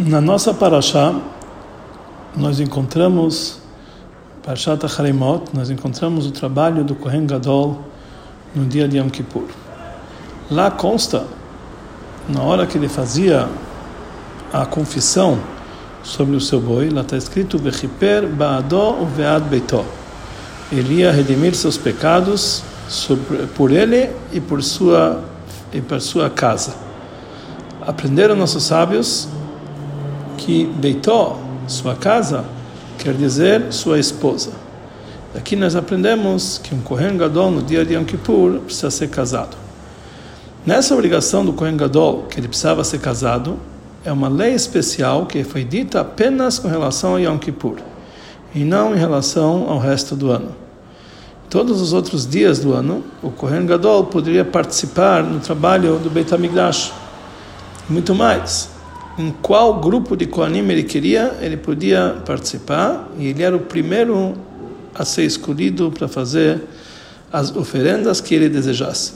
Na nossa paraxá, nós encontramos, Parashat Harimot, nós encontramos o trabalho do Kohen Gadol no dia de Yom Kippur. Lá consta, na hora que ele fazia a confissão sobre o seu boi, lá está escrito Vechiper Baadó Uvead Beitó. Ele ia redimir seus pecados por ele e por sua, e por sua casa. Aprenderam nossos sábios que Beitó, sua casa, quer dizer sua esposa. Daqui nós aprendemos que um Kohen Gadol no dia de Yom Kippur precisa ser casado. Nessa obrigação do Kohen Gadol, que ele precisava ser casado, é uma lei especial que foi dita apenas com relação a Yom Kippur e não em relação ao resto do ano. Todos os outros dias do ano, o Kohen Gadol poderia participar no trabalho do Beit HaMikdash. Muito mais em qual grupo de Kohanim ele queria, ele podia participar e ele era o primeiro a ser escolhido para fazer as oferendas que ele desejasse.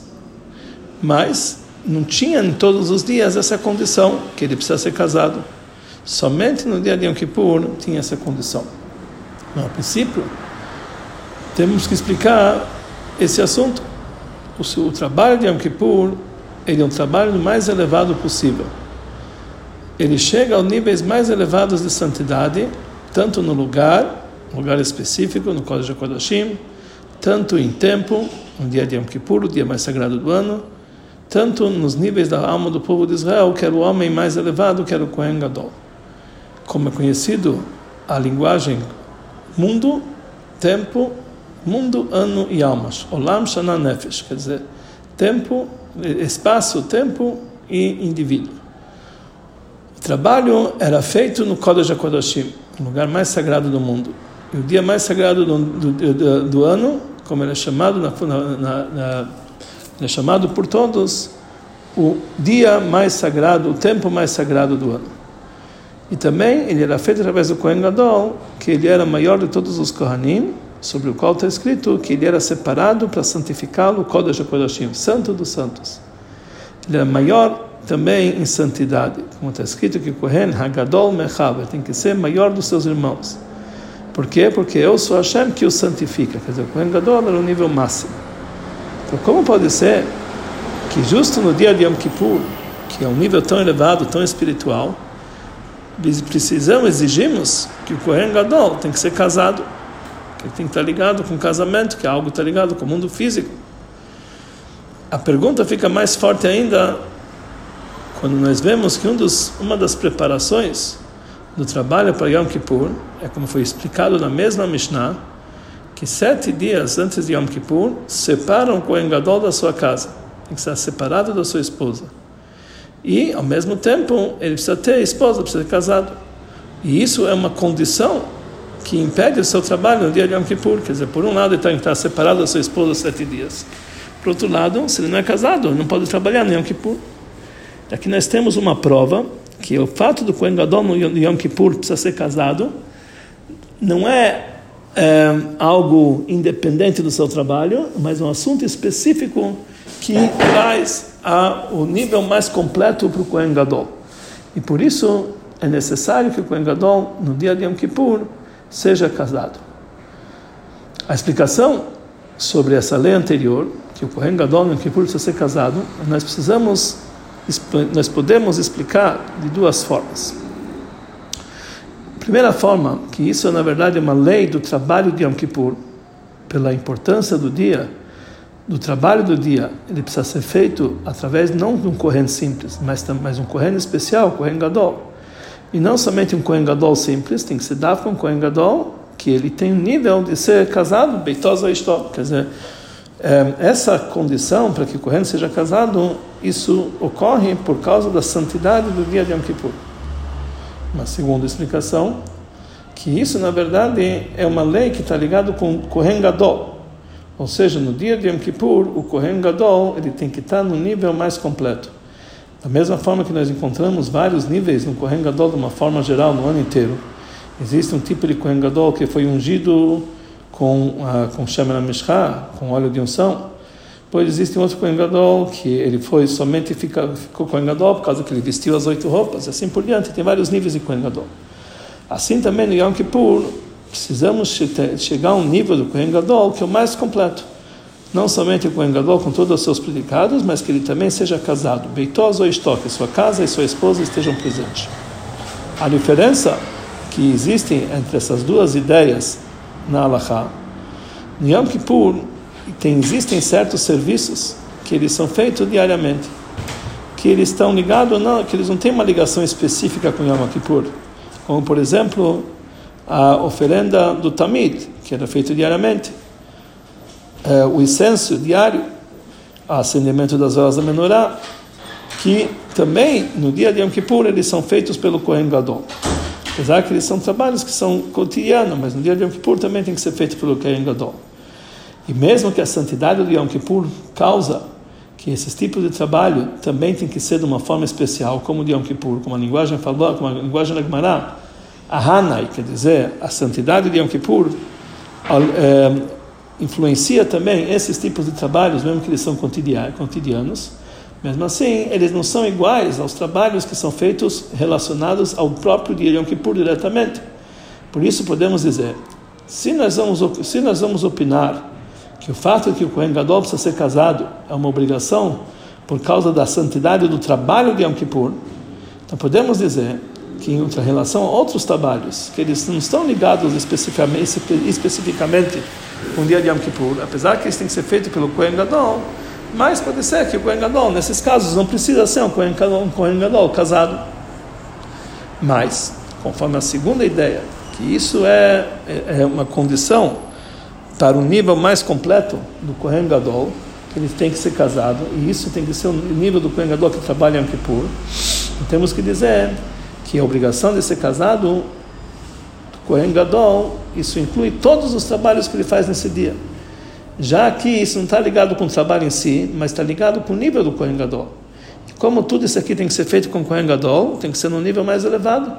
Mas não tinha em todos os dias essa condição que ele precisa ser casado. Somente no dia de Yom Kippur tinha essa condição. No princípio, temos que explicar esse assunto. O, o trabalho de Yom Kippur ele é um trabalho mais elevado possível ele chega aos níveis mais elevados de santidade, tanto no lugar, lugar específico, no Kodesh HaKodashim, tanto em tempo, no dia de Yom Kippur, o dia mais sagrado do ano, tanto nos níveis da alma do povo de Israel, que era o homem mais elevado, que era o Kohen Gadol. Como é conhecido a linguagem mundo, tempo, mundo, ano e almas. Olam Shana Nefesh, quer dizer, tempo, espaço, tempo e indivíduo. Trabalho era feito no Kodesh HaKodashim, o lugar mais sagrado do mundo. E o dia mais sagrado do, do, do, do ano, como ele é chamado, na, na, na, é chamado por todos, o dia mais sagrado, o tempo mais sagrado do ano. E também ele era feito através do Kohen Gadol, que ele era maior de todos os Kohanim, sobre o qual está escrito que ele era separado para santificá-lo, Kodesh HaKodashim, santo dos santos. Ele era maior também em santidade. Como está escrito que Kohen Hagadol Mechaber tem que ser maior dos seus irmãos. Por quê? Porque eu sou Hashem que o santifica. Quer dizer, o Kohen Gadol era o nível máximo. Então, como pode ser que justo no dia de Yom Kippur, que é um nível tão elevado, tão espiritual, precisamos, exigimos que o Kohen Gadol tem que ser casado, que tem que estar ligado com o casamento, que algo está ligado com o mundo físico. A pergunta fica mais forte ainda quando nós vemos que um dos, uma das preparações do trabalho para Yom Kippur é como foi explicado na mesma Mishnah, que sete dias antes de Yom Kippur separam o Kohen Gadol da sua casa, tem que estar separado da sua esposa. E, ao mesmo tempo, ele precisa ter esposa, precisa ser casado. E isso é uma condição que impede o seu trabalho no dia de Yom Kippur. Quer dizer, por um lado, ele tem que estar separado da sua esposa sete dias. Por outro lado, se ele não é casado, não pode trabalhar no Yom Kippur. Aqui nós temos uma prova que o fato do Kohen Gadol no Yom Kippur precisa ser casado não é, é algo independente do seu trabalho, mas um assunto específico que traz a, o nível mais completo para o Kohen Gadol. E por isso é necessário que o Kohen Gadol, no dia de Yom Kippur, seja casado. A explicação sobre essa lei anterior, que o Kohen Gadol no Yom Kippur precisa ser casado, nós precisamos nós podemos explicar de duas formas. primeira forma, que isso na verdade é uma lei do trabalho de Yom Kippur, pela importância do dia, do trabalho do dia, ele precisa ser feito através não de um corrente simples, mas mas um corrente especial, um Kohen Gadol. E não somente um Kohen Gadol simples, tem que ser dado com um Kohen Gadol que ele tem um nível de ser casado, beitosa Istó, quer dizer, essa condição para que o Kohen seja casado, isso ocorre por causa da santidade do dia de Yom Kippur. Uma segunda explicação, que isso na verdade é uma lei que está ligado com o Kohen Gadol. Ou seja, no dia de Yom Kippur, o Kohen Gadol ele tem que estar no nível mais completo. Da mesma forma que nós encontramos vários níveis no Kohen Gadol de uma forma geral no ano inteiro. Existe um tipo de Kohen Gadol que foi ungido com, uh, com Shemer Mishra, com óleo de unção, Depois existe um outro Kohen Gadol, que ele foi somente fica, ficou Kohen Gadol por causa que ele vestiu as oito roupas, assim por diante. Tem vários níveis de Kohen Gadol. Assim também no Yom Kippur, precisamos chegar a um nível do Kohen Gadol que é o mais completo. Não somente o Kohen Gadol com todos os seus predicados, mas que ele também seja casado. Beitós ou Istó, que sua casa e sua esposa estejam presentes. A diferença que existe entre essas duas ideias na Halakha, no Yom Kippur, tem, existem certos serviços que eles são feitos diariamente, que eles estão ligados, não, que eles não têm uma ligação específica com Yom Kippur, como por exemplo a oferenda do Tamid, que era feito diariamente, é, o incenso diário, o acendimento das velas da menorá, que também no dia de Yom Kippur eles são feitos pelo Kohen Gadol. Apesar que eles são trabalhos que são cotidianos, mas no dia de Yom Kippur também tem que ser feito pelo Kohen Gadol. E mesmo que a santidade do Yom Kippur causa que esses tipos de trabalho também tem que ser de uma forma especial, como o de Yom Kippur, como a linguagem falou, como a linguagem da Gemara, a Hanai, quer dizer, a santidade de Yom Kippur, é, influencia também esses tipos de trabalhos, mesmo que eles são cotidianos. Mesmo assim, eles não são iguais aos trabalhos que são feitos relacionados ao próprio dia de Yom Kippur diretamente. Por isso podemos dizer, se nós vamos, se nós vamos opinar que o fato de que o Kohen Gadol precisa ser casado é uma obrigação por causa da santidade do trabalho de Yom Kippur, então podemos dizer que em relação a outros trabalhos, que eles não estão ligados especificamente, especificamente com o dia de Yom Kippur, apesar que eles têm que ser feitos pelo Kohen Gadol, mas pode ser que o Kohen Gadol, nesses casos, não precisa ser um Kohen Gadol, um Kohen Gadol casado. Mas, conforme a segunda ideia, que isso é, é, é uma condição para um nível mais completo do Kohen Gadol, que ele tem que ser casado, e isso tem que ser o nível do Kohen Gadol que trabalha em Kippur. Temos que dizer que a obrigação de ser casado do Kohen Gadol, isso inclui todos os trabalhos que ele faz nesse dia. Já que isso não está ligado com o trabalho em si, mas está ligado com o nível do Kohen Gadol. E como tudo isso aqui tem que ser feito com o Kohen Gadol, tem que ser num nível mais elevado.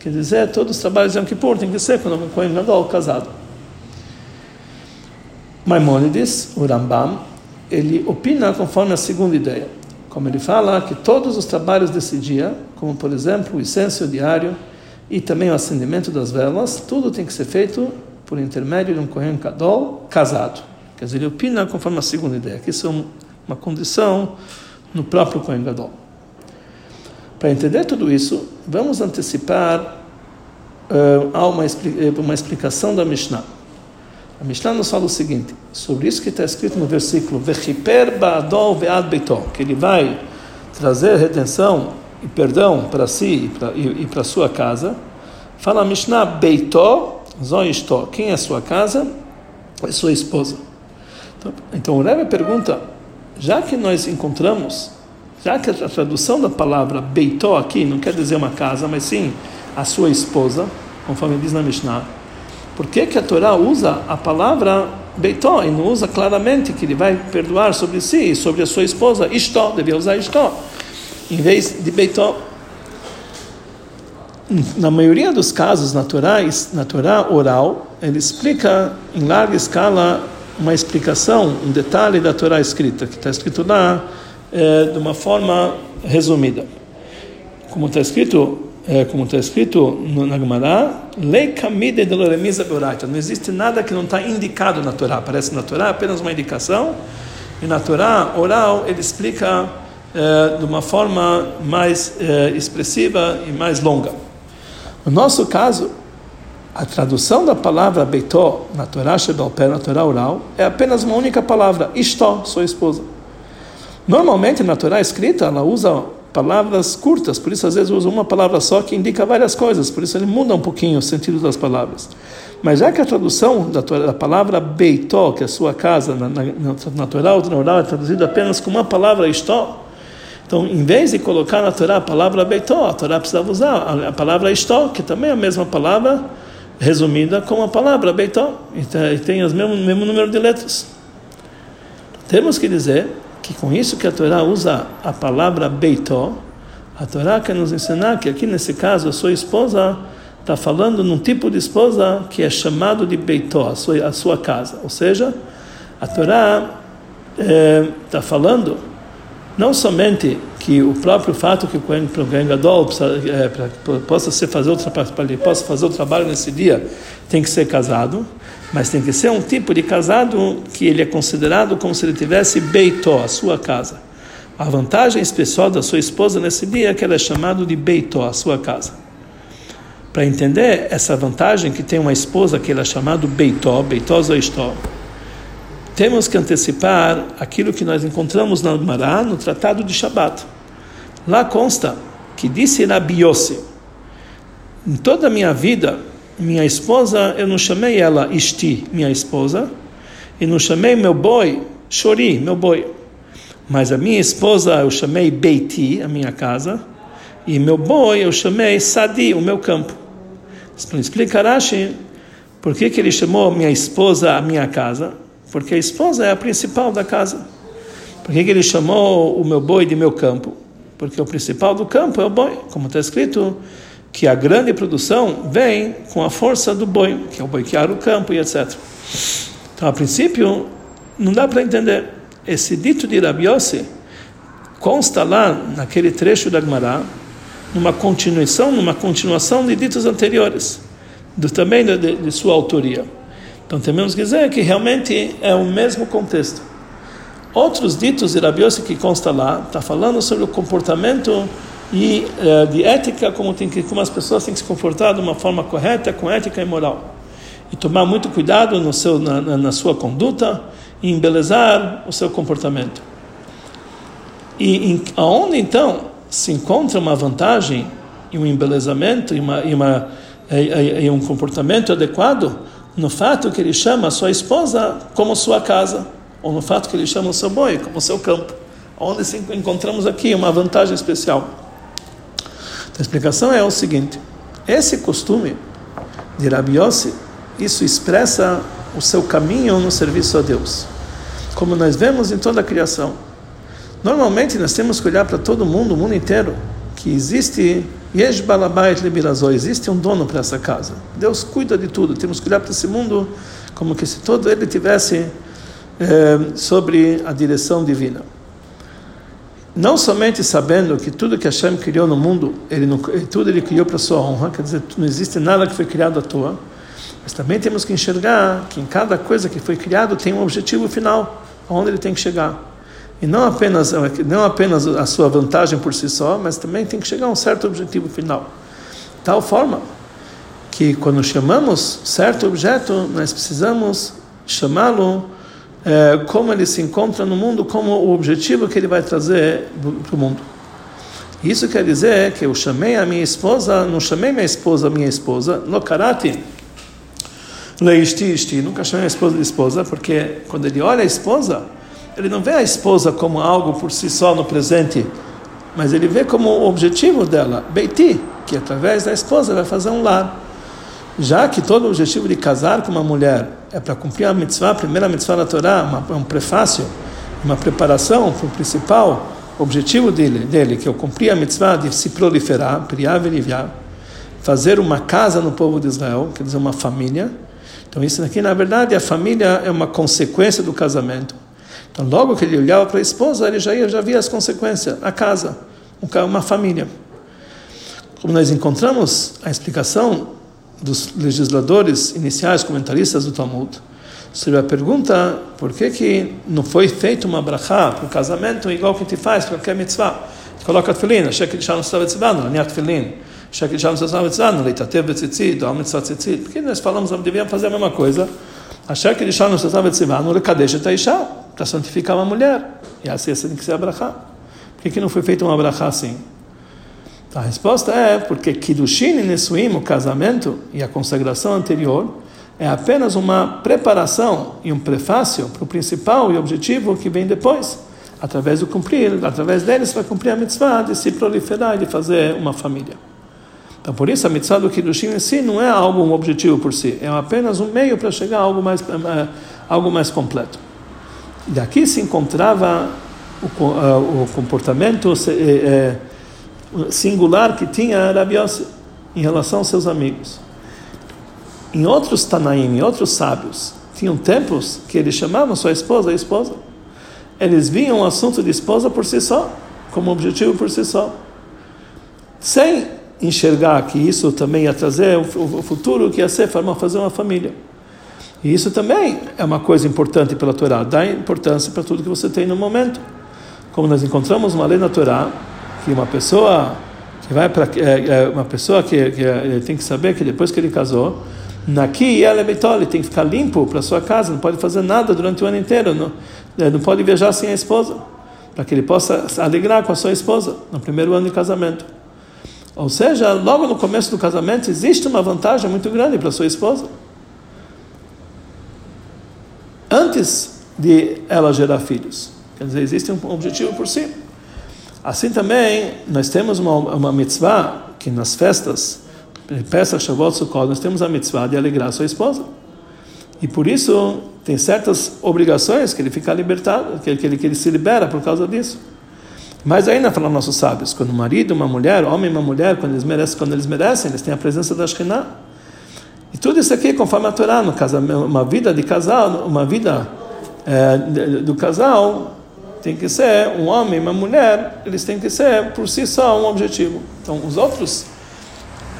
Quer dizer, todos os trabalhos de Yom Kippur tem que ser com o Kohen Gadol casado. Maimônides, o Rambam, ele opina conforme a segunda ideia. Como ele fala que todos os trabalhos desse dia, como por exemplo o incenso diário e também o acendimento das velas, tudo tem que ser feito por intermédio de um Kohen Gadol casado. Quer dizer, ele opina conforme a segunda ideia, que isso é uma condição no próprio Kohen Gadol. Para entender tudo isso, vamos antecipar uh, uma, uma explicação da Mishnah. A Mishnah nos fala o seguinte, sobre isso que está escrito no versículo, ve'ad que ele vai trazer redenção e perdão para si e para sua casa. Fala a Mishnah, quem é sua casa? É sua esposa. Então, o Rebbe pergunta, já que nós encontramos, já que a tradução da palavra beitó aqui não quer dizer uma casa, mas sim a sua esposa, conforme diz na Mishnah, por que, que a Torá usa a palavra Beitó e não usa claramente que ele vai perdoar sobre si e sobre a sua esposa? Istó, devia usar Istó, em vez de Beitó. Na maioria dos casos naturais, na Torá oral, ele explica em larga escala uma explicação, um detalhe da Torá escrita, que está escrito lá é, de uma forma resumida. Como está escrito, é, como está escrito na Gemara, lei kamide de loremiza beoraita. Não existe nada que não está indicado na Torá. Aparece na Torá apenas uma indicação. E na Torá oral ele explica é, de uma forma mais é, expressiva e mais longa. No nosso caso, a tradução da palavra beitó na Torá Shebalpé, na Torá oral, é apenas uma única palavra, istó, sua esposa. Normalmente na Torá escrita ela usa palavras curtas, por isso às vezes usa uma palavra só que indica várias coisas, por isso ele muda um pouquinho o sentido das palavras. Mas já que a tradução da, da palavra beitó, que é a sua casa, na, na, na Torá, na oral é traduzida apenas com uma palavra istó, então em vez de colocar na Torá a palavra beitó, a Torá precisava usar a, a palavra istó, que também é a mesma palavra resumida com a palavra beitó, e tem o mesmo, mesmo número de letras. Temos que dizer que com isso que a Torá usa a palavra beitó, a Torá quer nos ensinar que aqui nesse caso a sua esposa está falando num tipo de esposa que é chamado de beitó, a sua, a sua casa. Ou seja, a Torá está é, falando não somente que o próprio fato que o Kohen, Gadol é, possa ser fazer outra possa fazer o trabalho nesse dia tem que ser casado, mas tem que ser um tipo de casado que ele é considerado como se ele tivesse beitó, a sua casa. A vantagem especial da sua esposa nesse dia é que ela é chamada de beitó, a sua casa. Para entender essa vantagem que tem uma esposa que ela é chamada beitó, beitó zoistó, temos que antecipar aquilo que nós encontramos na Mará, no Tratado de Shabat. Lá consta que disse Rabi Yossi, em toda a minha vida, minha esposa, eu não chamei ela Isti, minha esposa, e não chamei meu boi Shori, meu boi. Mas a minha esposa eu chamei Beiti, a minha casa, e meu boi eu chamei Sadi, o meu campo. Explica Rashi por que, que ele chamou minha esposa a minha casa porque a esposa é a principal da casa. Por que, ele chamou o meu boi de meu campo? Porque o principal do campo é o boi, como está escrito, que a grande produção vem com a força do boi, que é o boi que ara o campo e etc. Então, a princípio, não dá para entender. Esse dito de Rabiose consta lá naquele trecho da Gemara, numa continuação, numa continuação de ditos anteriores, do, também de, de sua autoria. Então temos que dizer que realmente é o mesmo contexto. Outros ditos de Rabi Yossi que consta lá, está falando sobre o comportamento e uh, de ética, como, tem que, como as pessoas têm que se comportar de uma forma correta, com ética e moral. E tomar muito cuidado no seu, na, na sua conduta e embelezar o seu comportamento. E em, aonde então se encontra uma vantagem e um embelezamento e, uma, e, uma, e, e um comportamento adequado no fato que ele chama a sua esposa como sua casa, ou no fato que ele chama o seu boi como seu campo, onde encontramos aqui uma vantagem especial. Então, a explicação é o seguinte: esse costume de Rabi Yossi, isso expressa o seu caminho no serviço a Deus, como nós vemos em toda a criação. Normalmente nós temos que olhar para todo mundo, o mundo inteiro, que existe existe um dono para essa casa. Deus cuida de tudo. Temos que olhar para esse mundo como que se todo ele tivesse eh, sobre a direção divina. Não somente sabendo que tudo que Hashem criou no mundo, ele não, tudo ele criou para sua honra, quer dizer, não existe nada que foi criado à toa, mas também temos que enxergar que em cada coisa que foi criado tem um objetivo final, aonde ele tem que chegar. E não apenas, não apenas a sua vantagem por si só, mas também tem que chegar a um certo objetivo final. Tal forma que quando chamamos certo objeto, nós precisamos chamá-lo é, como ele se encontra no mundo, como o objetivo que ele vai trazer para o mundo. Isso quer dizer que eu chamei a minha esposa, não chamei minha esposa minha esposa, no karate, leisti, isti, nunca chamei a esposa de esposa, porque quando ele olha a esposa, ele não vê a esposa como algo por si só no presente, mas ele vê como o objetivo dela, Beiti, que através da esposa vai fazer um lar. Já que todo o objetivo de casar com uma mulher é para cumprir a mitzvah, a primeira mitzvah da Torá, uma, um prefácio, uma preparação para o principal objetivo dele, dele, que é cumprir a mitzvah de se proliferar, priar, veriviar, fazer uma casa no povo de Israel, quer dizer, uma família. Então, isso aqui, na verdade, a família é uma consequência do casamento. Então, logo que ele olhava para a esposa, ele já, ia, já via as consequências, a casa, uma família. Como nós encontramos a explicação dos legisladores iniciais, comentaristas do Talmud, sobre a pergunta por que, que não foi feita uma brachá para o casamento igual que te faz para qualquer mitzvah. Coloca tefilin, shanu tzavah no laniat tefilin, shekel shanu tzavah tzivah, no leitatev betzitzit, ou mitzvah tzitzit. Porque nós falamos, devíamos fazer a mesma coisa. A tzavah tzivah, no lekadesh et isha para santificar uma mulher. E assim, assim tem que ser a brachá. Por que, que não foi feita uma brachá assim? A resposta é porque Kiddushin e Nesuim, o casamento e a consagração anterior, é apenas uma preparação e um prefácio para o principal e objetivo que vem depois. Através do cumprir, através deles vai cumprir a mitzvah de se proliferar e de fazer uma família. Então, por isso, a mitzvah do Kiddushin em si não é algo, um objetivo por si, é apenas um meio para chegar a algo mais, eh, algo mais completo. Daqui se encontrava o, uh, o comportamento uh, singular que tinha Rabi Yossi em relação aos seus amigos. Em outros Tanaim, em outros sábios, tinham tempos que eles chamavam sua esposa a esposa. eles viam o assunto de esposa por si só, como objetivo por si só. Sem enxergar que isso também ia trazer o futuro que ia ser fazer uma família. E isso também é uma coisa importante pela Torá, dá importância para tudo que você tem no momento. Como nós encontramos uma lei na Torá, que uma pessoa que vai para é, é, uma pessoa que, que é, tem que saber que depois que ele casou, naqui ela ele tem que ficar limpo para sua casa, não pode fazer nada durante o ano inteiro, não, é, não pode viajar sem a esposa, para que ele possa se alegrar com a sua esposa no primeiro ano de casamento. Ou seja, logo no começo do casamento existe uma vantagem muito grande para sua esposa. Antes de ela gerar filhos. Quer dizer, existe um objetivo por si. Assim também, nós temos uma, uma mitzvah que nas festas, Pesach, Shavuot, Sukkot, nós temos a mitzvah de alegrar sua esposa. E por isso, tem certas obrigações que ele fica libertado, que, que, ele, que ele se libera por causa disso. Mas ainda falam nossos sábios, quando um marido, uma mulher, homem e uma mulher, quando eles merecem, quando eles merecem, eles têm a presença da Shekhinah. E tudo isso aqui, conforme a Torá, no casamento, uma vida de casal, uma vida é, do casal, tem que ser um homem uma mulher, eles têm que ser por si só um objetivo. Então, os outros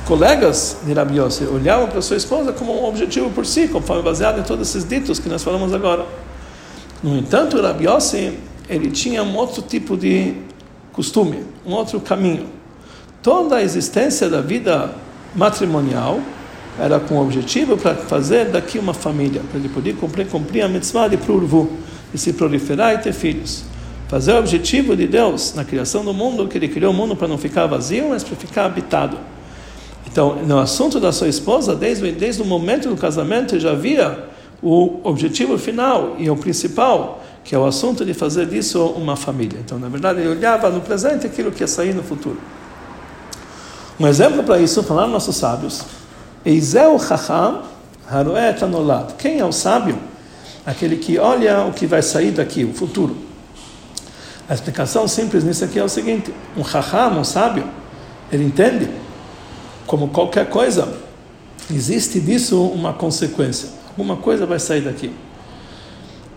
colegas de Rabi Yossi olhavam para sua esposa como um objetivo por si, conforme baseado em todos esses ditos que nós falamos agora. No entanto, Rabi Yossi, ele tinha um outro tipo de costume, um outro caminho. Toda a existência da vida matrimonial era com o objetivo para fazer daqui uma família, para ele poder cumprir, cumprir a mitzvah de prurvu, e se proliferar e ter filhos. Fazer o objetivo de Deus na criação do mundo, que ele criou o mundo para não ficar vazio, mas para ficar habitado. Então, no assunto da sua esposa, desde, desde o momento do casamento, já havia o objetivo final e o principal, que é o assunto de fazer disso uma família. Então, na verdade, ele olhava no presente aquilo que ia sair no futuro. Um exemplo para isso, falaram nossos sábios, Eizeu Chacham Haroet Anolad. Quem é o sábio? Aquele que olha o que vai sair daqui, o futuro. A explicação simples nisso aqui é o seguinte: um Chacham, um sábio, ele entende, como qualquer coisa, existe disso uma consequência. Alguma coisa vai sair daqui.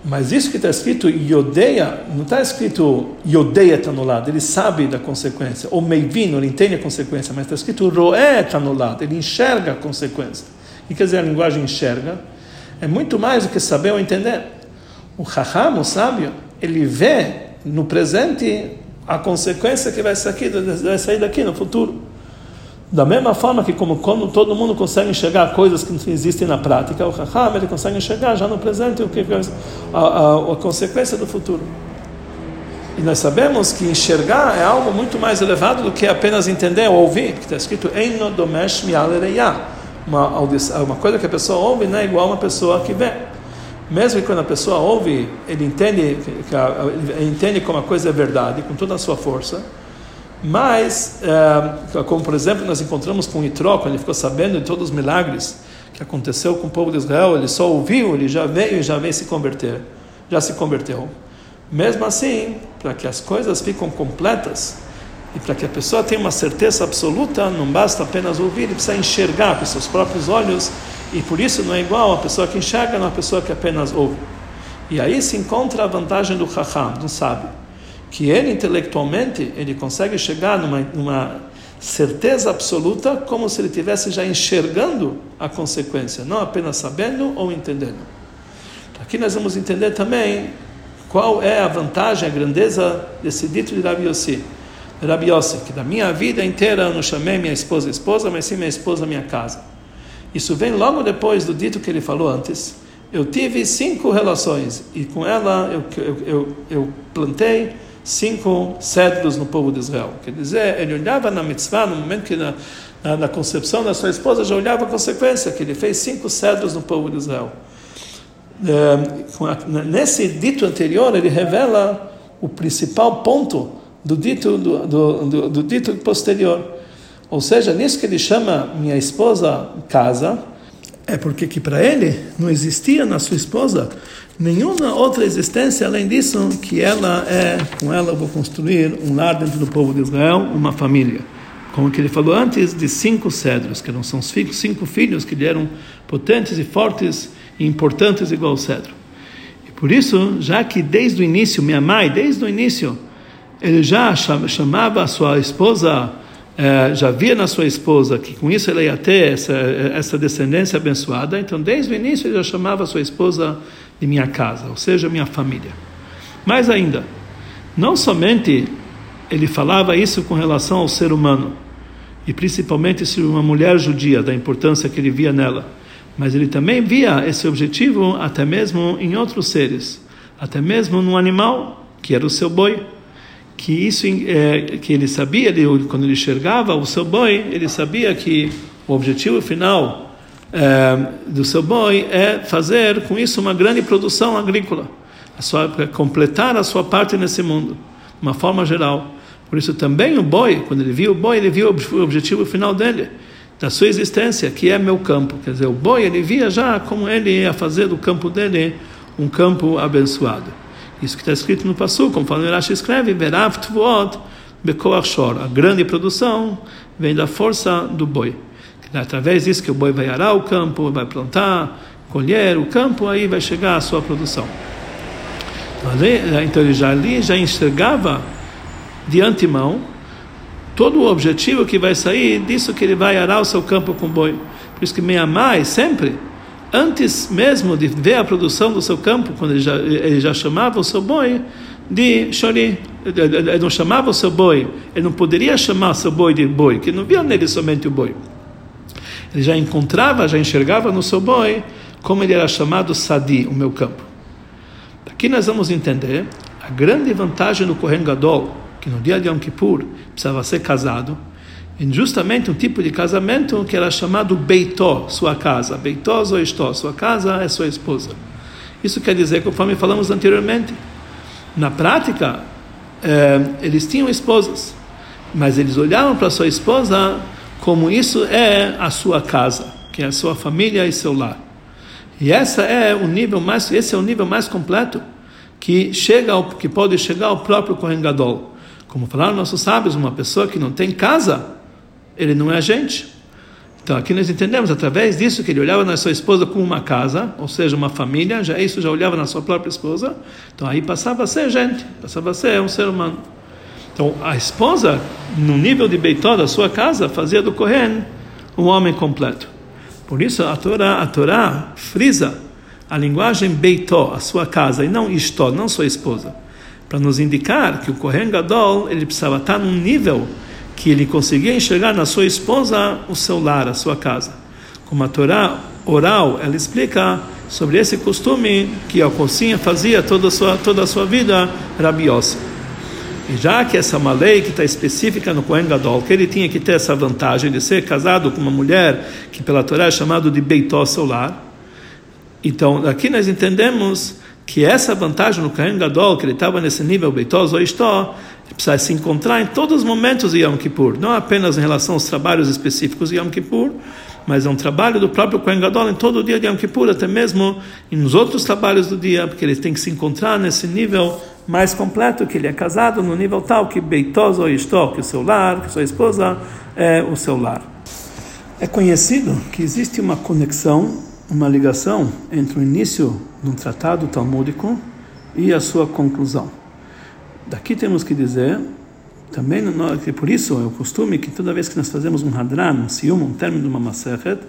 Mas isso que está escrito Yodeia, não está escrito Yodeia está anulado, ele sabe da consequência. Ou Meivino, ele entende a consequência, mas está escrito Roé está anulado, ele enxerga a consequência. E quer dizer, a linguagem enxerga é muito mais do que saber ou entender. O Chacham, o sábio, ele vê no presente a consequência que vai sair daqui no futuro. Da mesma forma que como quando todo mundo consegue enxergar coisas que não existem na prática, o Raham ele consegue enxergar já no presente o que a, a, a consequência do futuro. E nós sabemos que enxergar é algo muito mais elevado do que apenas entender ou ouvir, que está escrito Eino domesh uma, uma coisa que a pessoa ouve não é igual a uma pessoa que vê. Mesmo que quando a pessoa ouve, ele entende, ele entende como a coisa é verdade, com toda a sua força, mas, é, como por exemplo, nós encontramos com Itró, quando ele ficou sabendo de todos os milagres que aconteceu com o povo de Israel, ele só ouviu, ele já veio e já veio se converter, já se converteu. Mesmo assim, para que as coisas fiquem completas e para que a pessoa tenha uma certeza absoluta, não basta apenas ouvir, ele precisa enxergar com seus próprios olhos, e por isso não é igual a pessoa que enxerga a uma pessoa que apenas ouve. E aí se encontra a vantagem do Chacham, do sábio que ele intelectualmente ele consegue chegar numa, numa certeza absoluta como se ele estivesse já enxergando a consequência, não apenas sabendo ou entendendo. Aqui nós vamos entender também qual é a vantagem, a grandeza desse dito de Rabi Yossi. Rabi Yossi, que da minha vida inteira eu não chamei minha esposa esposa, mas sim minha esposa minha casa. Isso vem logo depois do dito que ele falou antes. Eu tive cinco relações e com ela eu, eu, eu, eu plantei cinco cedros no povo de Israel. Quer dizer, ele olhava na mitzvah, no momento que na, na, na concepção da sua esposa, já olhava a consequência, que ele fez cinco cedros no povo de Israel. É, nesse dito anterior, ele revela o principal ponto do dito, do, do, do, dito posterior. Ou seja, nisso que ele chama minha esposa casa, é porque que para ele não existia na sua esposa nenhuma outra existência além disso que ela é com ela eu vou construir um lar dentro do povo de Israel uma família como que ele falou antes de cinco cedros que não são os cinco filhos que eram potentes e fortes e importantes igual o cedro Por isso, já que desde o início, minha mãe, desde o início, ele já chamava a sua esposa, eh, já via na sua esposa que com isso ele ia ter essa, essa descendência abençoada, então desde o início ele já chamava a sua esposa de minha casa, ou seja, minha família. Mais ainda, não somente ele falava isso com relação ao ser humano, e principalmente se uma mulher judia, da importância que ele via nela, mas ele também via esse objetivo até mesmo em outros seres, até mesmo no animal, que era o seu boi, que isso é, que ele sabia, ele, quando ele enxergava o seu boi, ele sabia que o objetivo final é, do seu boi é fazer com isso uma grande produção agrícola, a sua, completar a sua parte nesse mundo, de uma forma geral. Por isso também o boi, quando ele viu o boi, ele viu o objetivo final dele, da sua existência, que é meu campo. Quer dizer, o boi ele via já como ele ia fazer do campo dele um campo abençoado. Isso que está escrito no Passu, conforme o Rashi escreve, Verav Tvuot Bekoach. A grande produção vem da força do boi. É através disso que o boi vai arar o campo, vai plantar, colher o campo, aí vai chegar a sua produção. Então ele já ali já enxergava de antemão todo o objetivo que vai sair disso que ele vai arar o seu campo com boi. Por isso que meia mais sempre, antes mesmo de ver a produção do seu campo, quando ele já, ele já chamava o seu boi de ele não chamava o seu boi, ele não poderia chamar o seu boi de boi, que não via nele somente o boi. Ele já encontrava, já enxergava no seu boi como ele era chamado sadi, o meu campo. Aqui nós vamos entender a grande vantagem do Kohen Gadol, que no dia de Yom Kippur precisava ser casado, justamente um tipo de casamento que era chamado Beitó, sua casa. Beitó zoistó, sua casa é sua esposa. Isso quer dizer, conforme falamos anteriormente, na prática, eh, eles tinham esposas, mas eles olhavam para sua esposa como isso é a sua casa, que é a sua família e seu lar. E essa é o nível mais, esse é o nível mais completo que chega ao, que pode chegar ao próprio Kohen Gadol. Como falaram nossos sábios, uma pessoa que não tem casa, ele não é gente. Então aqui nós entendemos através disso que ele olhava na sua esposa como uma casa, ou seja, uma família, já isso já olhava na sua própria esposa. Então aí passava a ser gente, passava a ser um ser humano. Então a esposa, no nível de Beitó da sua casa, fazia do Kohen um homem completo. Por isso a Torá, a Torá frisa a linguagem Beitó, a sua casa, e não Istó, não sua esposa para nos indicar que o Kohen Gadol ele precisava estar num nível que ele conseguia enxergar na sua esposa o seu lar, a sua casa. Como a Torá oral, ela explica sobre esse costume que a Cocinha fazia toda a sua, toda a sua vida, rabiosa. E já que essa é uma lei que está específica no Kohen Gadol, que ele tinha que ter essa vantagem de ser casado com uma mulher que pela Torá é chamado de Beitó Solar, então aqui nós entendemos que essa vantagem no Kohen Gadol, que ele estava nesse nível Beitoz ou Istó, precisa se encontrar em todos os momentos de Yom Kippur, não apenas em relação aos trabalhos específicos de Yom Kippur, mas é um trabalho do próprio Kohen Gadol em todo o dia de Yom Kippur, até mesmo nos outros trabalhos do dia, porque ele tem que se encontrar nesse nível mais completo, que ele é casado no nível tal que Beitoz ou Istó, que o seu lar, que sua esposa é o seu lar. É conhecido que existe uma conexão uma ligação entre o início de um tratado talmúdico e a sua conclusão. Daqui temos que dizer também que por isso é o costume que toda vez que nós fazemos um hadran, um sium, um término de uma masechet,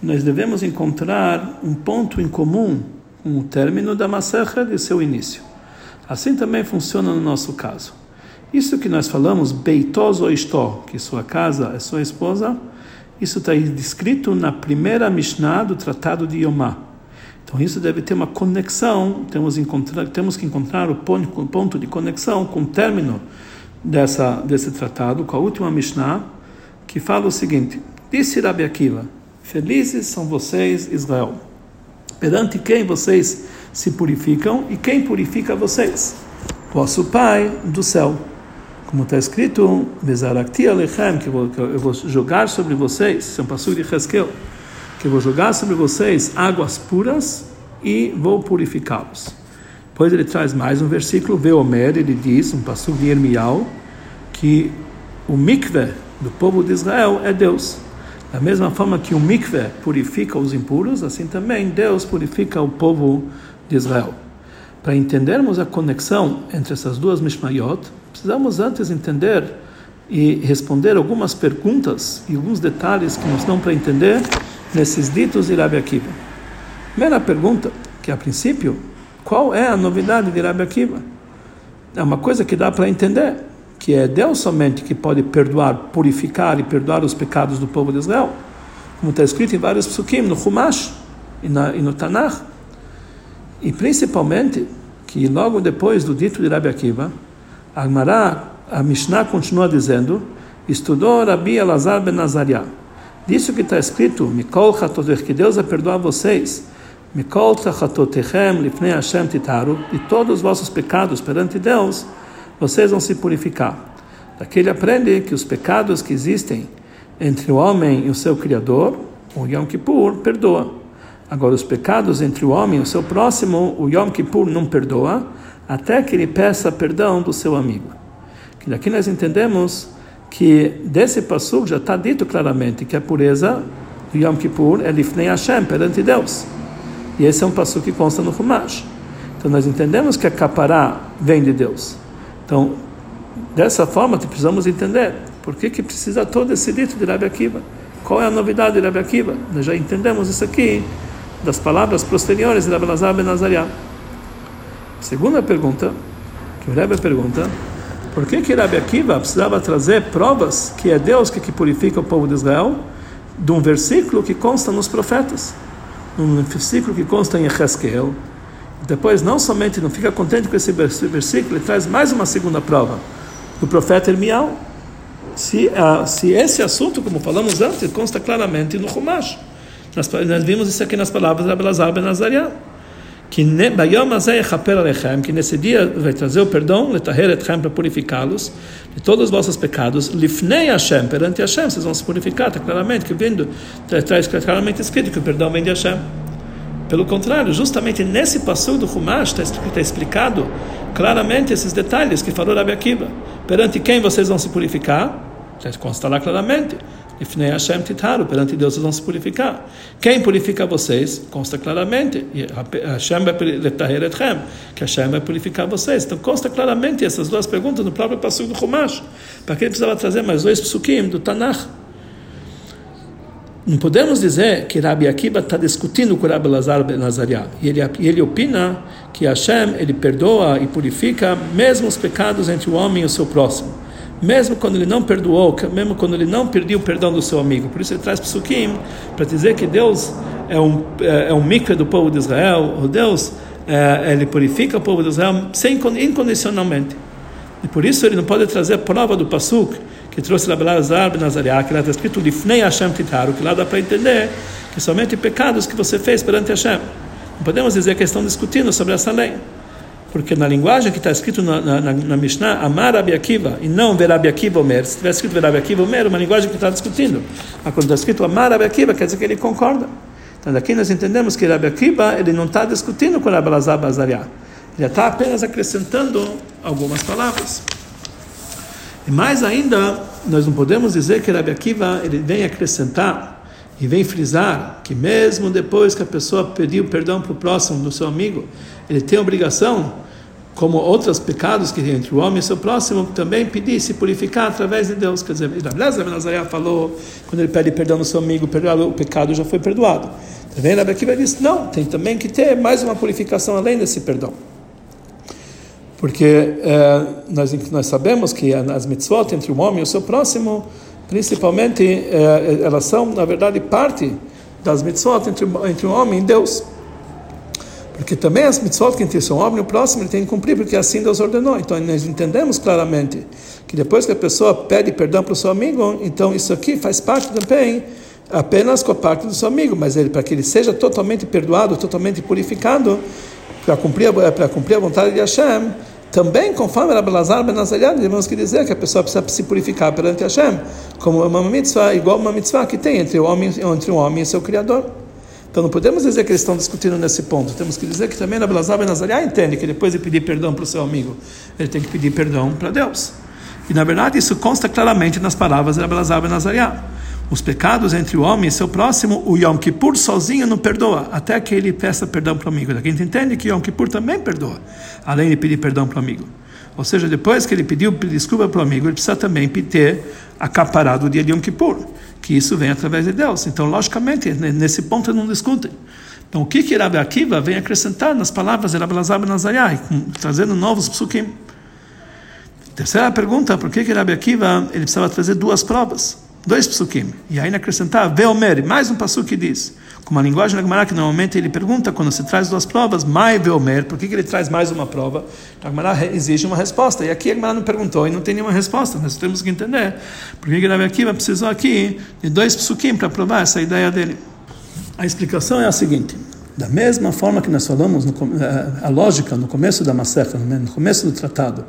nós devemos encontrar um ponto em comum com o término da masechet e seu início. Assim também funciona no nosso caso. Isso que nós falamos, beitoz ou istó, que sua casa é sua esposa, isso está descrito na primeira Mishnah do Tratado de Yomá. Então isso deve ter uma conexão, temos, encontrar, temos que encontrar o ponto, de conexão com o término dessa, desse tratado, com a última Mishnah, que fala o seguinte: Disse Rabi Akiva, felizes são vocês, Israel, perante quem vocês se purificam e quem purifica vocês? Vosso Pai do céu. Como está escrito, que eu vou jogar sobre vocês, isso é um passo de Hezkel, que eu vou jogar sobre vocês águas puras e vou purificá-los. Depois ele traz mais um versículo, Veomer, ele diz, um passo de Ermial, que o mikve do povo de Israel é Deus. Da mesma forma que o mikve purifica os impuros, assim também Deus purifica o povo de Israel. para entendermos a conexão entre essas duas Mishmayot, precisamos antes entender e responder algumas perguntas e alguns detalhes que nos dão para entender nesses ditos de Rabi Akiva. Primeira pergunta, que a princípio, qual é a novidade de Rabi Akiva? É uma coisa que dá para entender, que é Deus somente que pode perdoar, purificar e perdoar os pecados do povo de Israel, como está escrito em vários psukim, no Humash e, na, e no Tanakh. E principalmente, que logo depois do dito de Rabi Akiva, a a Mishnah continua dizendo, estudou Rabi Elazar ben Nazariah. Disso que está escrito, Mikol Chatotech, que Deus vai perdoar vocês, Mikol Chatotechem lifnei Hashem titaru, de todos os vossos pecados perante Deus, vocês vão se purificar. Daqui ele aprende que os pecados que existem entre o homem e o seu Criador, o Yom Kippur, perdoa. Agora, os pecados entre o homem e o seu próximo, o Yom Kippur não perdoa, até que ele peça perdão do seu amigo. Que daqui nós entendemos que desse passo já está dito claramente que a pureza do Yom Kippur é Lifnei Hashem, perante Deus. E esse é um passo que consta no Humash. Então nós entendemos que a capará vem de Deus. Então, dessa forma, precisamos entender por que, que precisa todo esse dito de Rabi Akiva. Qual é a novidade de Rabi Akiva? Nós já entendemos isso aqui das palavras posteriores de Rabi Lazar ben Azariah. Segunda pergunta, que o Rebbe pergunta, por que que Rabi Akiva precisava trazer provas que é Deus que, que purifica o povo de Israel de um versículo que consta nos profetas? Um versículo que consta em Ezequiel. Depois, não somente não fica contente com esse versículo, ele traz mais uma segunda prova do profeta Irmial. Se, uh, se esse assunto, como falamos antes, consta claramente no Chumash. Nós, nós vimos isso aqui nas palavras de Abelazar ben Azariah que que nesse dia vai trazer o perdão, para purificá-los de todos os vossos pecados, Hashem, perante Hashem, vocês vão se purificar, está claramente, que vindo, traz claramente escrito que o perdão vem de Hashem. Pelo contrário, justamente nesse passo do Humash está, está explicado claramente esses detalhes que falou Rabi Akiva. Perante quem vocês vão se purificar? Consta lá claramente. Ifnei Hashem titaru, perante Deus vocês vão se purificar. Quem purifica vocês? Consta claramente. Hashem vai que Hashem vai purificar vocês. Então consta claramente essas duas perguntas no próprio passo do Chumash. Para que ele precisava trazer mais dois psukim do Tanakh? Não podemos dizer que Rabi Akiba está discutindo com Rabi Lazar ben Nazariah. E ele, ele opina que Hashem ele perdoa e purifica mesmo os pecados entre o homem e o seu próximo mesmo quando ele não perdoou, mesmo quando ele não perdeu o perdão do seu amigo. Por isso ele traz psukim para dizer que Deus é um é, é um mikra do povo de Israel, o Deus é, ele purifica o povo de Israel sem incondicionalmente. E por isso ele não pode trazer prova do pasuk que trouxe Rabelazar ben Nazariah, que lá está escrito Lifnei Hashem Titaru, que lá dá para entender que somente pecados que você fez perante Hashem. Não podemos dizer que estão discutindo sobre essa lei porque na linguagem que está escrito na, na, na Mishnah, Amar Rabi Akiva, e não Verabi Akiva Omer, se tivesse escrito Verabi Akiva Omer, uma linguagem que está discutindo. Mas quando está escrito Amar Rabi Akiva, quer dizer que ele concorda. Então daqui nós entendemos que Rabi Akiva, ele não está discutindo com Rabi Lazar Bazariah. Ele está apenas acrescentando algumas palavras. E mais ainda, nós não podemos dizer que Rabi Akiva, ele vem acrescentar e vem frisar que mesmo depois que a pessoa pediu perdão para o próximo, do seu amigo, ele tem obrigação, como outros pecados que tem entre o homem e seu próximo, também pedir se purificar através de Deus. Quer dizer, Rabbi Nazaré falou, quando ele pede perdão do seu amigo, o pecado já foi perdoado. Também Rabbi Akiva disse, não, tem também que ter mais uma purificação além desse perdão. Porque é, nós, nós sabemos que as mitzvot entre o homem e o seu próximo principalmente eh, elas são na verdade parte das mitzvot entre, entre o homem e Deus. Porque também as mitzvot que entre o homem e o próximo ele tem que cumprir porque assim Deus ordenou. Então nós entendemos claramente que depois que a pessoa pede perdão para o seu amigo então isso aqui faz parte também apenas com a parte do seu amigo. Mas ele para que ele seja totalmente perdoado totalmente purificado para cumprir para cumprir a vontade de Hashem também, conforme Rabbi Lazar ben Azariah, temos que dizer que a pessoa precisa se purificar perante Hashem, como uma mitzvah, igual uma mitzvah que tem entre o homem, entre o homem e seu Criador. Então não podemos dizer que eles estão discutindo nesse ponto. Temos que dizer que também Rabbi Lazar ben Azariah entende que depois de pedir perdão para o seu amigo, ele tem que pedir perdão para Deus. E na verdade isso consta claramente nas palavras de Rabbi Lazar ben Azariah. Os pecados entre o homem e seu próximo, o Yom Kippur sozinho não perdoa, até que ele peça perdão para o amigo. A gente entende que Yom Kippur também perdoa, além de pedir perdão para o amigo. Ou seja, depois que ele pediu desculpa para o amigo, ele precisa também ter acaparado o dia de Yom Kippur, que isso vem através de Deus. Então, logicamente, nesse ponto não discutem. Então, o que que Rabbi Akiva vem acrescentar nas palavras de Rabbi Lazar trazendo novos psukim? Terceira pergunta, por que que Rabbi Akiva ele precisava trazer duas provas? Dois psukim. E ainda acrescentar Veomer, mais um pasuk que diz, com uma linguagem da Gemara que normalmente ele pergunta quando se traz duas provas, Mai Veomer, por que, que ele traz mais uma prova? A Gemara exige uma resposta. E aqui a Gemara não perguntou e não tem nenhuma resposta. Nós temos que entender por que, Rabbi Akiva precisou aqui de dois psukim para provar essa ideia dele. A explicação é a seguinte. Da mesma forma que nós falamos, no, eh, a lógica no começo da Masefa, no começo do tratado,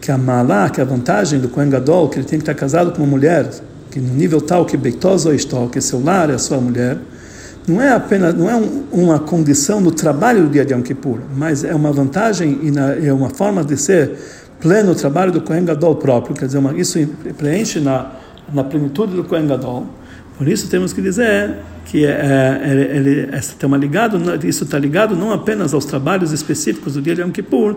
que a malá, que a vantagem do Kohen Gadol, que ele tem que estar casado com uma mulher que no nível tal que Beitoso Estou, que seu lar é a sua mulher, não é apenas não é um, uma condição do trabalho do dia de Yom Kippur, mas é uma vantagem e na, é uma forma de ser pleno o trabalho do Kohen Gadol próprio, quer dizer, uma, isso preenche na, na plenitude do Kohen Gadol. Por isso temos que dizer que é, é, ele, está ligado, isso está ligado não apenas aos trabalhos específicos do dia de Yom Kippur,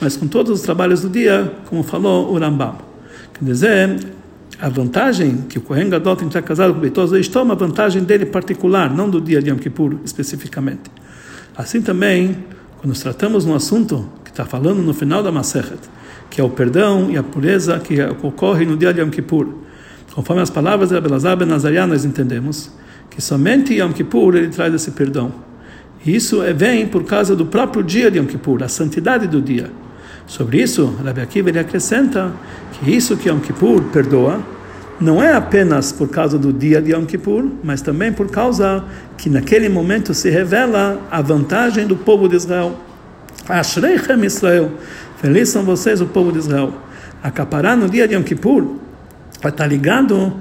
mas com todos os trabalhos do dia, como falou o Rambam. Quer dizer, a vantagem que o Kohen Gadol tem estar casado com o Beitoso isto é uma vantagem dele particular, não do dia de Yom Kippur especificamente. Assim também, quando nos tratamos no assunto que está falando no final da Masechet, que é o perdão e a pureza que ocorre no dia de Yom Kippur, conforme as palavras de Abelazar ben Azariah, nós entendemos que somente Yom Kippur ele traz esse perdão. E isso é, vem por causa do próprio dia de Yom Kippur, a santidade do dia. Sobre isso, Rabbi Akiva ele acrescenta que isso que Yom Kippur perdoa não é apenas por causa do dia de Yom Kippur, mas também por causa que naquele momento se revela a vantagem do povo de Israel. Ashreichem Israel, felizes são vocês, o povo de Israel. Acaparar no dia de Yom Kippur vai estar ligado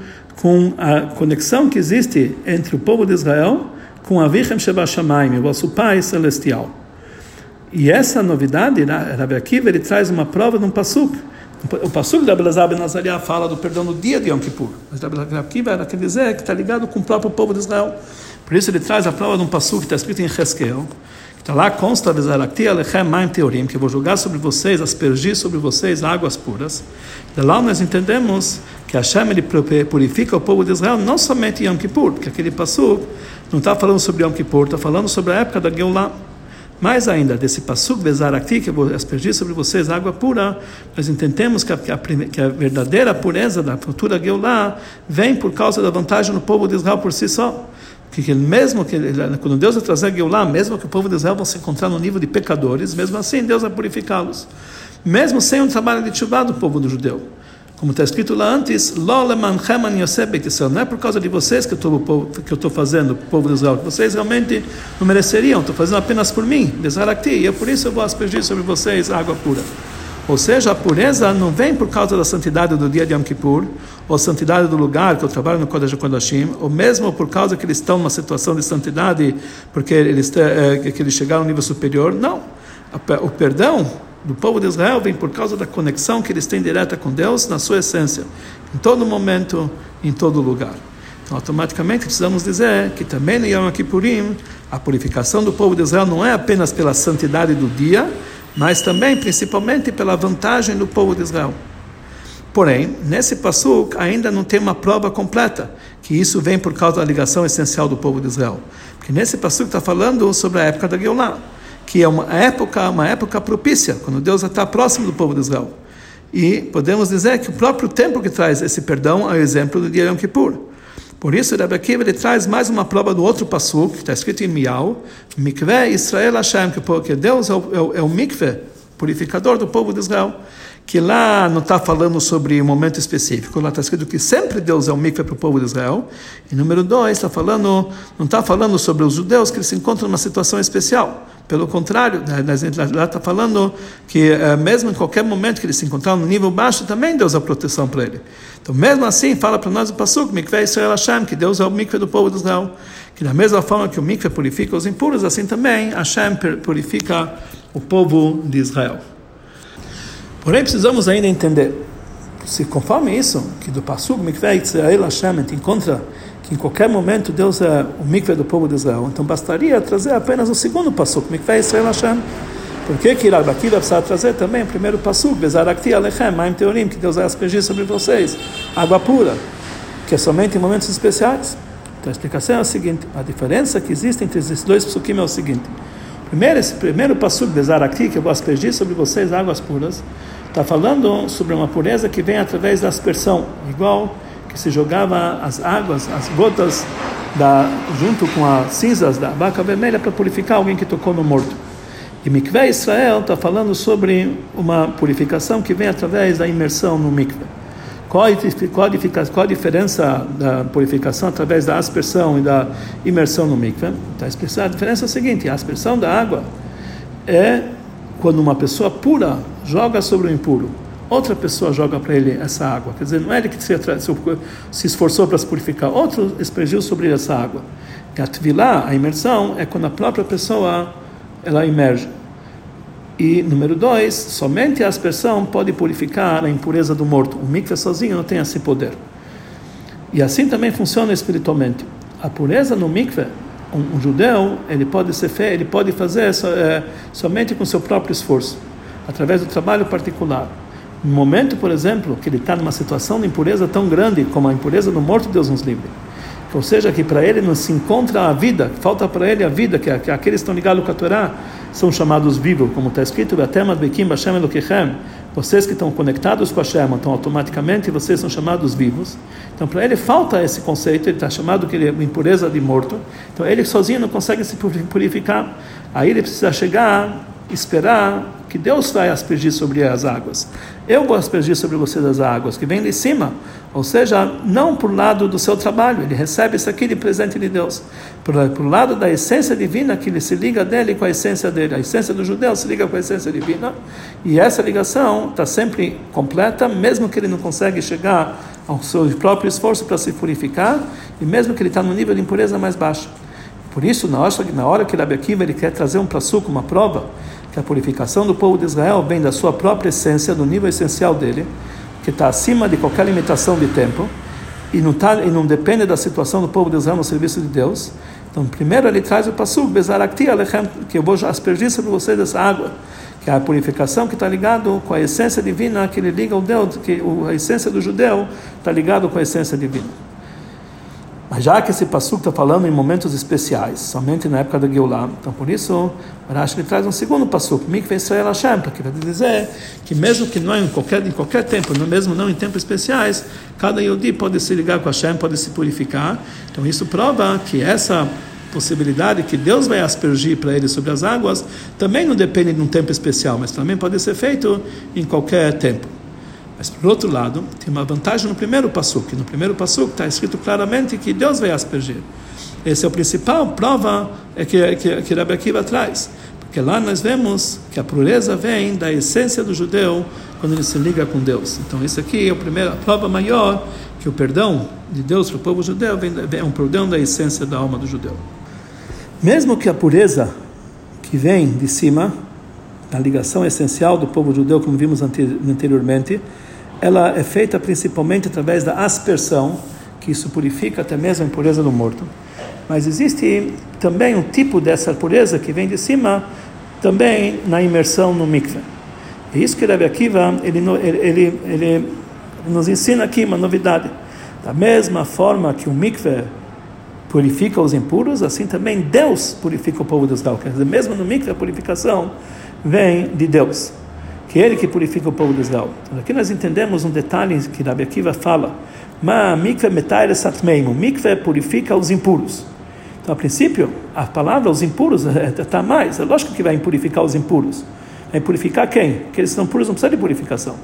com a conexão que existe entre o povo de Israel com Avichem Sheba Shamayim, o vosso Pai Celestial. E essa novidade, Rabbi Akiva, ele traz uma prova de um pasuk. O pasuk da Belazar ben fala do perdão no dia de Yom Kippur. Mas Rabbi Akiva era quer dizer que está ligado com o próprio povo de Israel. Por isso ele traz a prova de um pasuk que está escrito em Heskel, que está lá, consta de Zarakti Alechem Maim Teorim, que eu vou jogar sobre vocês, aspergir sobre vocês águas puras. De lá nós entendemos que Hashem ele purifica o povo de Israel não somente em Yom Kippur, porque aquele pasuk não está falando sobre Yom Kippur, está falando sobre a época da Geulah. Mais ainda, desse passuk aqui que eu vou aspergir sobre vocês água pura, nós entendemos que a, que a, que a verdadeira pureza da futura Geulah vem por causa da vantagem do povo de Israel por si só. Que mesmo que quando Deus vai trazer a Geulah, mesmo que o povo de Israel vão se encontrar no nível de pecadores, mesmo assim Deus vai purificá-los. Mesmo sem um trabalho de chuva do povo do judeu. Como está escrito lá antes, não é por causa de vocês que eu estou fazendo, povo de Israel, vocês realmente não mereceriam, estou fazendo apenas por mim, e eu por isso eu vou aspergir sobre vocês água pura. Ou seja, a pureza não vem por causa da santidade do dia de Yom Kippur, ou santidade do lugar que eu trabalho no Kodesh Kodashim, ou mesmo por causa que eles estão numa situação de santidade, porque eles, é, que eles chegaram a um nível superior. Não. O perdão do povo de Israel vem por causa da conexão que eles têm direta com Deus na sua essência, em todo momento, em todo lugar. Então, automaticamente precisamos dizer que também no Yom Kippurim, a purificação do povo de Israel não é apenas pela santidade do dia, mas também, principalmente, pela vantagem do povo de Israel. Porém, nesse passuk ainda não tem uma prova completa que isso vem por causa da ligação essencial do povo de Israel. Porque nesse passuk está falando sobre a época da Geulah que é uma época, uma época propícia, quando Deus está próximo do povo de Israel. E podemos dizer que o próprio tempo que traz esse perdão é o exemplo do dia Yom Kippur. Por isso, Rebbe Akiva ele traz mais uma prova do outro passuk, que está escrito em Miau, Mikve Israel Hashem, que Deus é o, é o, é o mikve, purificador do povo de Israel que lá não está falando sobre um momento específico, lá está escrito que sempre Deus é um mikveh para o povo de Israel. E número dois, está falando, não está falando sobre os judeus que se encontram numa situação especial. Pelo contrário, né, lá está falando que eh, mesmo em qualquer momento que eles se encontraram no nível baixo, também Deus dá proteção para ele. Então, mesmo assim, fala para nós o Pasuk, Mikveh Israel Hashem, que Deus é o mikveh do povo de Israel. Que da mesma forma que o mikveh purifica os impuros, assim também Hashem purifica o povo de Israel. Porém, precisamos ainda entender, se conforme isso, que do Pasuk Mikveh Israel Hashem encontra que em qualquer momento Deus é o mikve do povo de Israel. Então bastaria trazer apenas o segundo passo, mikve Israel Hashem. Por que que Rabi Akiva precisa trazer também o primeiro passo, Bezarakti Alechem, Maim Teorim, que Deus vai aspergir sobre vocês, água pura, que é somente em momentos especiais. Então a explicação é a seguinte, a diferença que existe entre esses dois psukim é o seguinte. Primeiro, esse primeiro passo, Bezarakti, que eu vou aspergir sobre vocês águas puras, está falando sobre uma pureza que vem através da aspersão, igual que se jogava as águas, as gotas, da, junto com as cinzas da vaca vermelha para purificar alguém que tocou no morto. E Mikveh Israel está falando sobre uma purificação que vem através da imersão no mikveh. Qual a, qual, a, diferença da purificação através da aspersão e da imersão no mikveh? Então, a diferença é a seguinte: a aspersão da água é quando uma pessoa pura joga sobre o impuro outra pessoa joga para ele essa água. Quer dizer, não é ele que se, se esforçou para se purificar, outro expressiu sobre ele essa água. E a tvilá, a imersão, é quando a própria pessoa ela emerge. E número dois, somente a aspersão pode purificar a impureza do morto. O mikveh sozinho não tem esse poder. E assim também funciona espiritualmente. A pureza no mikveh, um, um judeu, ele pode ser feito, ele pode fazer so, é, somente com seu próprio esforço, através do trabalho particular. No momento, por exemplo, que ele está numa situação de impureza tão grande como a impureza do morto, Deus nos livre. Ou seja, que para ele não se encontra a vida, falta para ele a vida, que, que aqueles que estão ligados com a Torá são chamados vivos, como está escrito, vocês que estão conectados com a Shem, então automaticamente vocês são chamados vivos. Então para ele falta esse conceito, ele está chamado que ele é impureza de morto, então ele sozinho não consegue se purificar. Aí ele precisa chegar esperar que Deus vai aspergir sobre as águas. Eu vou aspergir sobre vocês as águas que vêm de cima, ou seja, não por lado do seu trabalho, ele recebe isso aqui de presente de Deus, por, por lado da essência divina que ele se liga dele com a essência dele. A essência do judeu se liga com a essência divina, e essa ligação está sempre completa, mesmo que ele não consegue chegar ao seu próprio esforço para se purificar, e mesmo que ele está no nível de impureza mais baixo. Por isso, na hora, que Rabi Akiva ele quer trazer um praçuco, uma prova, que a purificação do povo de Israel vem da sua própria essência, do nível essencial dele, que está acima de qualquer limitação de tempo, e não, tá, e não depende da situação do povo de Israel no serviço de Deus. Então, primeiro ele traz o passo, Bezarakti Alechem, que eu vou aspergir sobre vocês essa água, que é a purificação que está ligado com a essência divina, que ele liga ao Deus, que a essência do judeu está ligado com a essência divina. Mas já que esse passo está falando em momentos especiais, somente na época da Geulah, então por isso Rashi ele traz um segundo passo, Mikveh Israel Hashem, que vai dizer que mesmo que não é em qualquer, em qualquer tempo, mesmo não em tempos especiais, cada Yodi pode se ligar com Hashem, pode se purificar. Então isso prova que essa possibilidade que Deus vai aspergir para ele sobre as águas também não depende de um tempo especial, mas também pode ser feito em qualquer tempo. Mas, por outro lado, tem uma vantagem no primeiro passo, que no primeiro passo está escrito claramente que Deus vai aspergir. Essa é a principal prova é que, que, que Rabbi Akiva traz. Porque lá nós vemos que a pureza vem da essência do judeu quando ele se liga com Deus. Então, isso aqui é a primeira a prova maior que o perdão de Deus para o povo judeu vem, é um perdão da essência da alma do judeu. Mesmo que a pureza que vem de cima, a ligação essencial do povo judeu, como vimos anteriormente, ela é feita principalmente através da aspersão, que isso purifica até mesmo a impureza do morto. Mas existe também um tipo dessa pureza que vem de cima, também na imersão no mikveh. É isso que Rabbi Akiva ele, ele, ele, nos ensina aqui uma novidade. Da mesma forma que o mikveh purifica os impuros, assim também Deus purifica o povo de Israel. Quer dizer, mesmo no mikveh a purificação vem de Deus que é ele que purifica o povo de Israel. Então, aqui nós entendemos um detalhe que Rabi Akiva fala, Ma mikve metaire satmeimo, mikve purifica os impuros. Então, a princípio, a palavra os impuros está é, mais, é lógico que vai purificar os impuros. Vai purificar quem? Aqueles que são puros não precisam de purificação.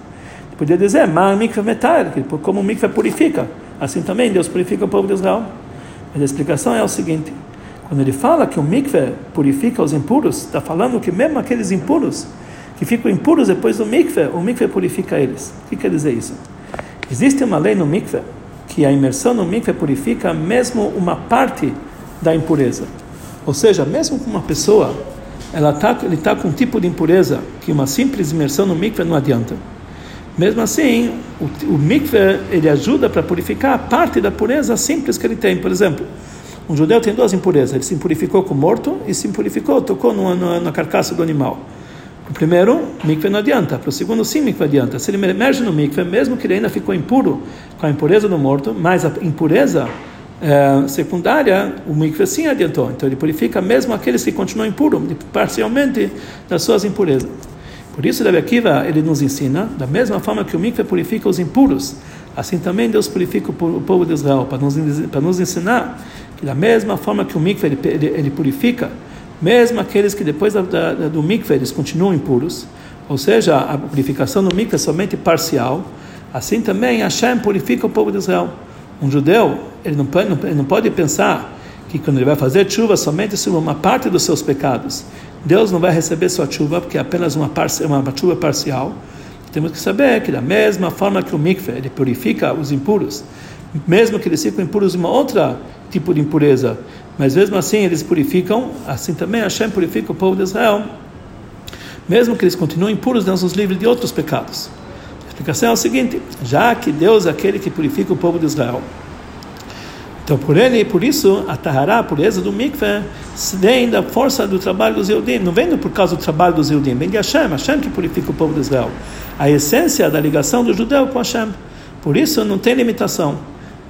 Podia dizer, Ma mikve metaire, como o mikve purifica, assim também Deus purifica o povo de Israel. Mas a explicação é o seguinte, quando ele fala que o mikve purifica os impuros, está falando que mesmo aqueles impuros que ficam impuros depois do mikveh, o mikveh purifica eles. O que quer dizer isso? Existe uma lei no mikveh que a imersão no mikveh purifica mesmo uma parte da impureza. Ou seja, mesmo com uma pessoa, ela tá, ele está com um tipo de impureza que uma simples imersão no mikveh não adianta. Mesmo assim, o, o ele ajuda para purificar a parte da pureza simples que ele tem. Por exemplo, um judeu tem duas impurezas. Ele se purificou com o morto e se purificou, tocou na carcaça do animal. O primeiro, mikveh não adianta. Para o segundo, sim, mikveh adianta. Se ele emerge no mikveh, mesmo que ele ainda ficou impuro com a impureza do morto, mas a impureza é, secundária, o mikveh sim adiantou. Então ele purifica mesmo aqueles que continuam impuros, parcialmente das suas impurezas. Por isso, Rabbi Akiva, ele nos ensina, da mesma forma que o mikveh purifica os impuros, assim também Deus purifica o povo de Israel, para nos, para nos ensinar que da mesma forma que o mikveh ele, ele, ele purifica, mesmo aqueles que depois da, da, do mikveh eles continuam impuros, ou seja, a purificação do mikveh é somente parcial, assim também Hashem purifica o povo de Israel. Um judeu, ele não pode, ele não pode pensar que quando ele vai fazer chuva somente sobre uma parte dos seus pecados, Deus não vai receber sua chuva porque é apenas uma, uma chuva parcial. Temos que saber que da mesma forma que o mikveh ele purifica os impuros, mesmo que eles ficam impuros de uma outra tipo de impureza, mas mesmo assim eles purificam, assim também Hashem purifica o povo de Israel, mesmo que eles continuem impuros, Deus os livre de outros pecados. A explicação é o seguinte: já que Deus é aquele que purifica o povo de Israel, então, por ele, por isso, a Tahara, a pureza do mikveh, vem da força do trabalho dos Eudim. Não vem por causa do trabalho dos Eudim, vem de Hashem, Hashem que purifica o povo de Israel. A essência da ligação do judeu com Hashem. Por isso, não tem limitação.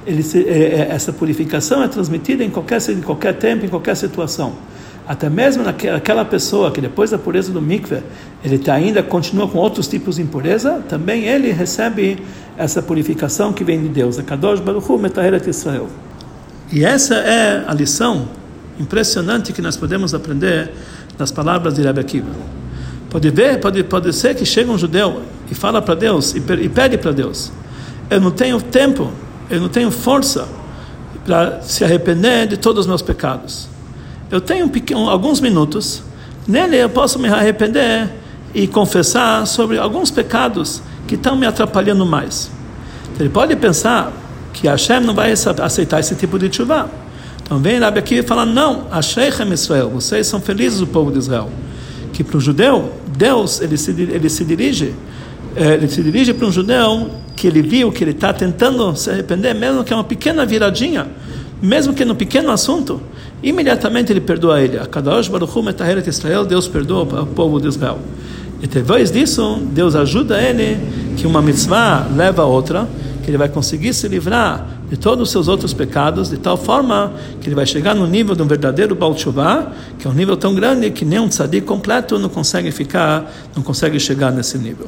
Ele, é, é, essa purificação é transmitida em qualquer, em qualquer tempo, em qualquer situação. Até mesmo naquela pessoa que depois da pureza do mikveh, ele tá ainda continua com outros tipos de impureza, também ele recebe essa purificação que vem de Deus. Kadosh Baruch Hu Israel. E essa é a lição impressionante que nós podemos aprender nas palavras de Rebbe Akiva. Pode ver, pode, pode ser que chega um judeu e fala para Deus e, e pede para Deus: Eu não tenho tempo, eu não tenho força para se arrepender de todos os meus pecados. Eu tenho um, alguns minutos, nele eu posso me arrepender e confessar sobre alguns pecados que estão me atrapalhando mais. Ele pode pensar que Hashem não vai aceitar esse tipo de chuva. Então vem Rabi aqui e fala, não, Ashreichem Israel, vocês são felizes o povo de Israel. Que para o judeu, Deus, ele se, ele se dirige, ele se dirige para um judeu que ele viu que ele está tentando se arrepender, mesmo que é uma pequena viradinha, mesmo que no pequeno assunto, imediatamente ele perdoa ele. A Kadosh Baruch Hu Metaheret Israel, Deus perdoa o povo de Israel. E depois disso, Deus ajuda ele que uma mitzvah leva a outra, que ele vai conseguir se livrar de todos os seus outros pecados, de tal forma que ele vai chegar no nível de um verdadeiro Baal Tshuva, que é um nível tão grande que nem um tzadik completo não consegue ficar, não consegue chegar nesse nível.